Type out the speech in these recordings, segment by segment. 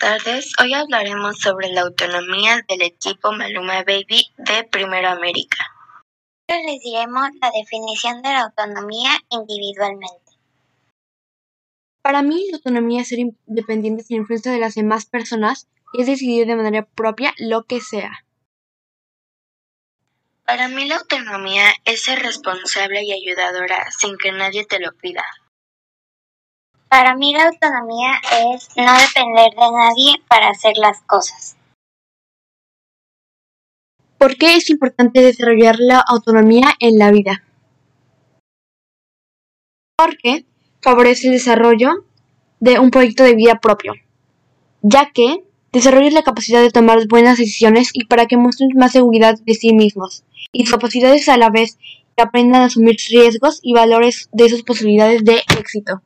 tardes. Hoy hablaremos sobre la autonomía del equipo Maluma Baby de Primero América. Les diremos la definición de la autonomía individualmente. Para mí, la autonomía es ser independiente sin influencia de las demás personas y es decidir de manera propia lo que sea. Para mí, la autonomía es ser responsable y ayudadora sin que nadie te lo pida. Para mí la autonomía es no depender de nadie para hacer las cosas. ¿Por qué es importante desarrollar la autonomía en la vida? Porque favorece el desarrollo de un proyecto de vida propio, ya que desarrolla la capacidad de tomar buenas decisiones y para que muestren más seguridad de sí mismos y sus capacidades a la vez que aprendan a asumir riesgos y valores de sus posibilidades de éxito.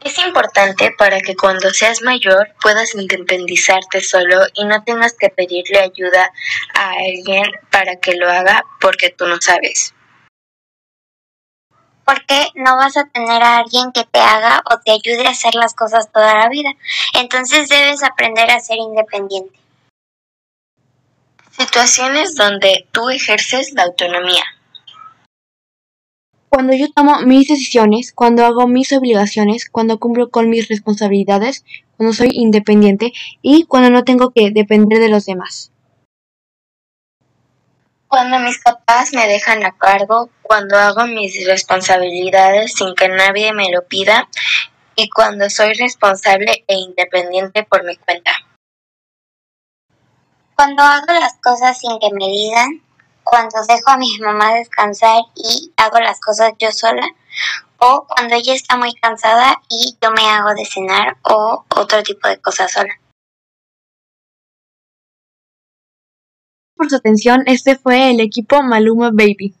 Es importante para que cuando seas mayor puedas independizarte solo y no tengas que pedirle ayuda a alguien para que lo haga porque tú no sabes. Porque no vas a tener a alguien que te haga o te ayude a hacer las cosas toda la vida. Entonces debes aprender a ser independiente. Situaciones donde tú ejerces la autonomía. Cuando yo tomo mis decisiones, cuando hago mis obligaciones, cuando cumplo con mis responsabilidades, cuando soy independiente y cuando no tengo que depender de los demás. Cuando mis papás me dejan a cargo, cuando hago mis responsabilidades sin que nadie me lo pida y cuando soy responsable e independiente por mi cuenta. Cuando hago las cosas sin que me digan, cuando dejo a mi mamá descansar y hago las cosas yo sola, o cuando ella está muy cansada y yo me hago de cenar o otro tipo de cosas sola. Por su atención, este fue el equipo Maluma Baby.